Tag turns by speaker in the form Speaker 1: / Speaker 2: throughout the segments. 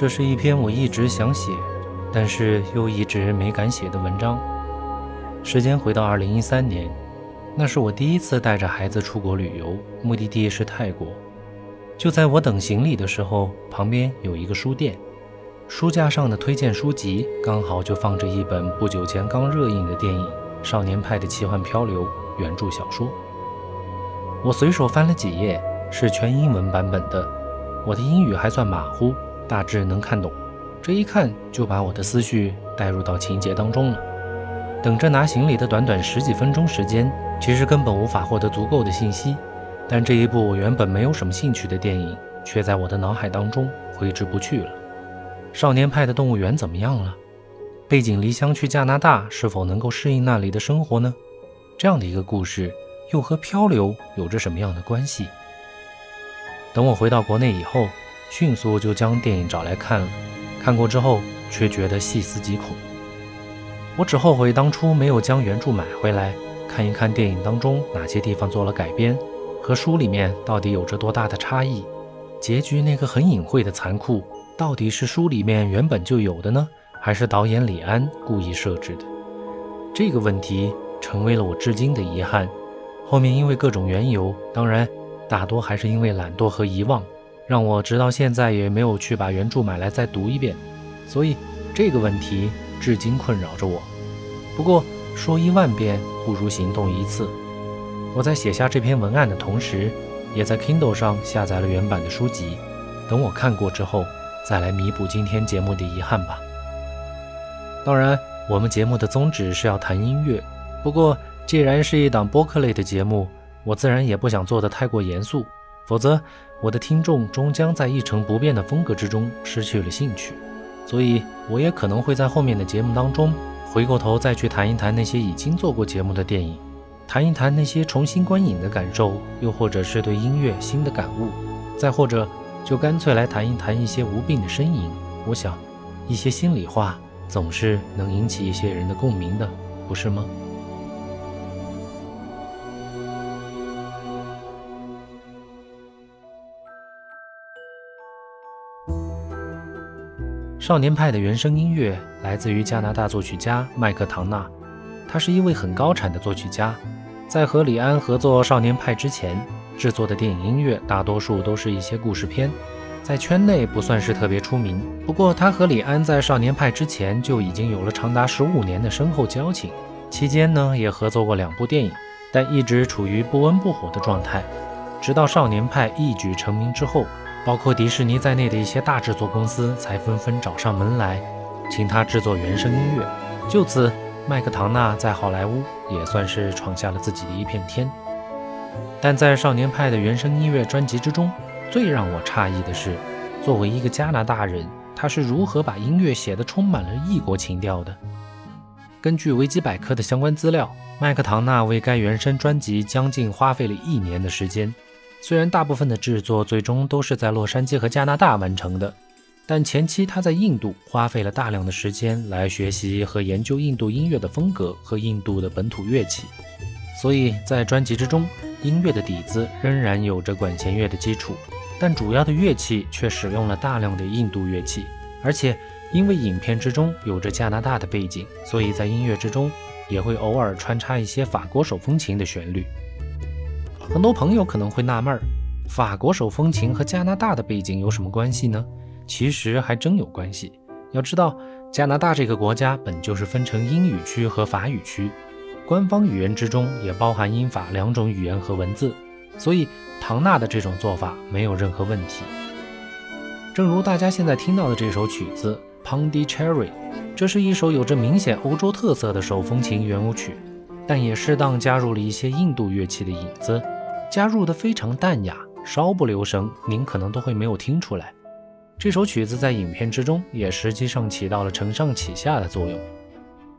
Speaker 1: 这是一篇我一直想写，但是又一直没敢写的文章。时间回到二零一三年，那是我第一次带着孩子出国旅游，目的地是泰国。就在我等行李的时候，旁边有一个书店，书架上的推荐书籍刚好就放着一本不久前刚热映的电影《少年派的奇幻漂流》原著小说。我随手翻了几页，是全英文版本的。我的英语还算马虎，大致能看懂。这一看就把我的思绪带入到情节当中了。等着拿行李的短短十几分钟时间，其实根本无法获得足够的信息。但这一部我原本没有什么兴趣的电影，却在我的脑海当中挥之不去了。少年派的动物园怎么样了？背井离乡去加拿大，是否能够适应那里的生活呢？这样的一个故事，又和漂流有着什么样的关系？等我回到国内以后，迅速就将电影找来看了。看过之后，却觉得细思极恐。我只后悔当初没有将原著买回来，看一看电影当中哪些地方做了改编。和书里面到底有着多大的差异？结局那个很隐晦的残酷，到底是书里面原本就有的呢，还是导演李安故意设置的？这个问题成为了我至今的遗憾。后面因为各种缘由，当然大多还是因为懒惰和遗忘，让我直到现在也没有去把原著买来再读一遍。所以这个问题至今困扰着我。不过说一万遍不如行动一次。我在写下这篇文案的同时，也在 Kindle 上下载了原版的书籍。等我看过之后，再来弥补今天节目的遗憾吧。当然，我们节目的宗旨是要谈音乐。不过，既然是一档播客类的节目，我自然也不想做得太过严肃，否则我的听众终将在一成不变的风格之中失去了兴趣。所以，我也可能会在后面的节目当中，回过头再去谈一谈那些已经做过节目的电影。谈一谈那些重新观影的感受，又或者是对音乐新的感悟，再或者就干脆来谈一谈一些无病的呻吟。我想，一些心里话总是能引起一些人的共鸣的，不是吗？少年派的原声音乐来自于加拿大作曲家麦克唐纳，他是一位很高产的作曲家。在和李安合作《少年派》之前，制作的电影音乐大多数都是一些故事片，在圈内不算是特别出名。不过，他和李安在《少年派》之前就已经有了长达十五年的深厚交情，期间呢也合作过两部电影，但一直处于不温不火的状态。直到《少年派》一举成名之后，包括迪士尼在内的一些大制作公司才纷纷找上门来，请他制作原声音乐。就此。麦克唐纳在好莱坞也算是闯下了自己的一片天，但在少年派的原声音乐专辑之中，最让我诧异的是，作为一个加拿大人，他是如何把音乐写得充满了异国情调的。根据维基百科的相关资料，麦克唐纳为该原声专辑将近花费了一年的时间，虽然大部分的制作最终都是在洛杉矶和加拿大完成的。但前期他在印度花费了大量的时间来学习和研究印度音乐的风格和印度的本土乐器，所以在专辑之中，音乐的底子仍然有着管弦乐的基础，但主要的乐器却使用了大量的印度乐器。而且因为影片之中有着加拿大的背景，所以在音乐之中也会偶尔穿插一些法国手风琴的旋律。很多朋友可能会纳闷儿，法国手风琴和加拿大的背景有什么关系呢？其实还真有关系。要知道，加拿大这个国家本就是分成英语区和法语区，官方语言之中也包含英法两种语言和文字，所以唐纳的这种做法没有任何问题。正如大家现在听到的这首曲子《Pondicherry》，这是一首有着明显欧洲特色的手风琴圆舞曲，但也适当加入了一些印度乐器的影子，加入的非常淡雅，稍不留神，您可能都会没有听出来。这首曲子在影片之中也实际上起到了承上启下的作用，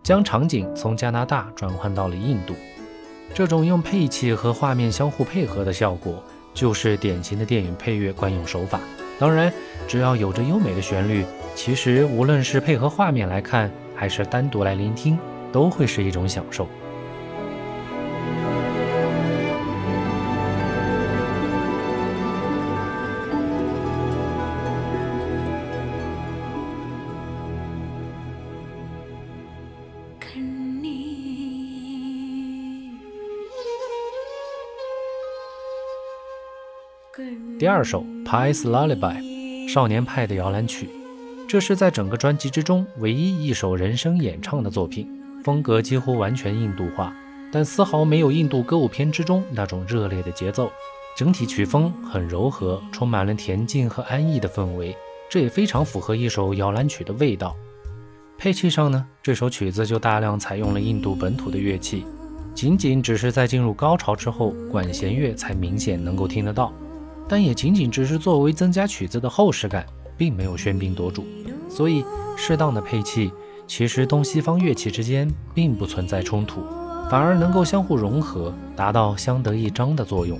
Speaker 1: 将场景从加拿大转换到了印度。这种用配器和画面相互配合的效果，就是典型的电影配乐惯用手法。当然，只要有着优美的旋律，其实无论是配合画面来看，还是单独来聆听，都会是一种享受。第二首《Pies Lullaby》，少年派的摇篮曲。这是在整个专辑之中唯一一首人声演唱的作品，风格几乎完全印度化，但丝毫没有印度歌舞片之中那种热烈的节奏。整体曲风很柔和，充满了恬静和安逸的氛围，这也非常符合一首摇篮曲的味道。配器上呢，这首曲子就大量采用了印度本土的乐器，仅仅只是在进入高潮之后，管弦乐才明显能够听得到，但也仅仅只是作为增加曲子的厚实感，并没有喧宾夺主。所以，适当的配器其实东西方乐器之间并不存在冲突，反而能够相互融合，达到相得益彰的作用。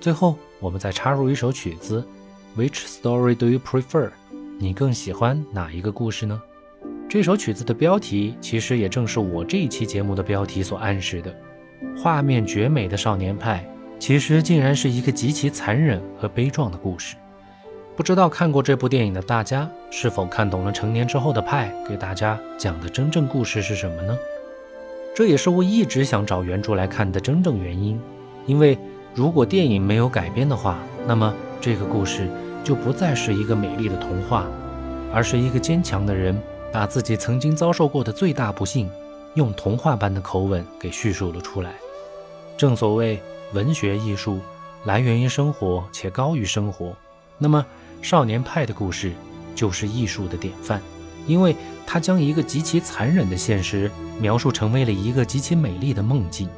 Speaker 1: 最后，我们再插入一首曲子，Which story do you prefer？你更喜欢哪一个故事呢？这首曲子的标题其实也正是我这一期节目的标题所暗示的。画面绝美的少年派，其实竟然是一个极其残忍和悲壮的故事。不知道看过这部电影的大家，是否看懂了成年之后的派给大家讲的真正故事是什么呢？这也是我一直想找原著来看的真正原因，因为。如果电影没有改编的话，那么这个故事就不再是一个美丽的童话，而是一个坚强的人把自己曾经遭受过的最大不幸，用童话般的口吻给叙述了出来。正所谓文学艺术来源于生活且高于生活，那么少年派的故事就是艺术的典范，因为它将一个极其残忍的现实描述成为了一个极其美丽的梦境。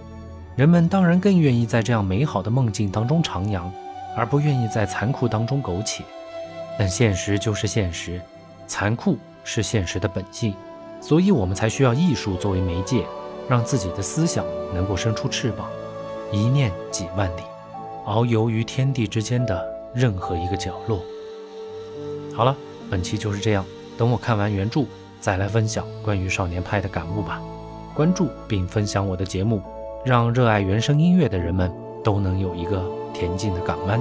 Speaker 1: 人们当然更愿意在这样美好的梦境当中徜徉，而不愿意在残酷当中苟且。但现实就是现实，残酷是现实的本性，所以我们才需要艺术作为媒介，让自己的思想能够伸出翅膀，一念几万里，遨游于天地之间的任何一个角落。好了，本期就是这样，等我看完原著再来分享关于少年派的感悟吧。关注并分享我的节目。让热爱原声音乐的人们都能有一个恬静的港湾。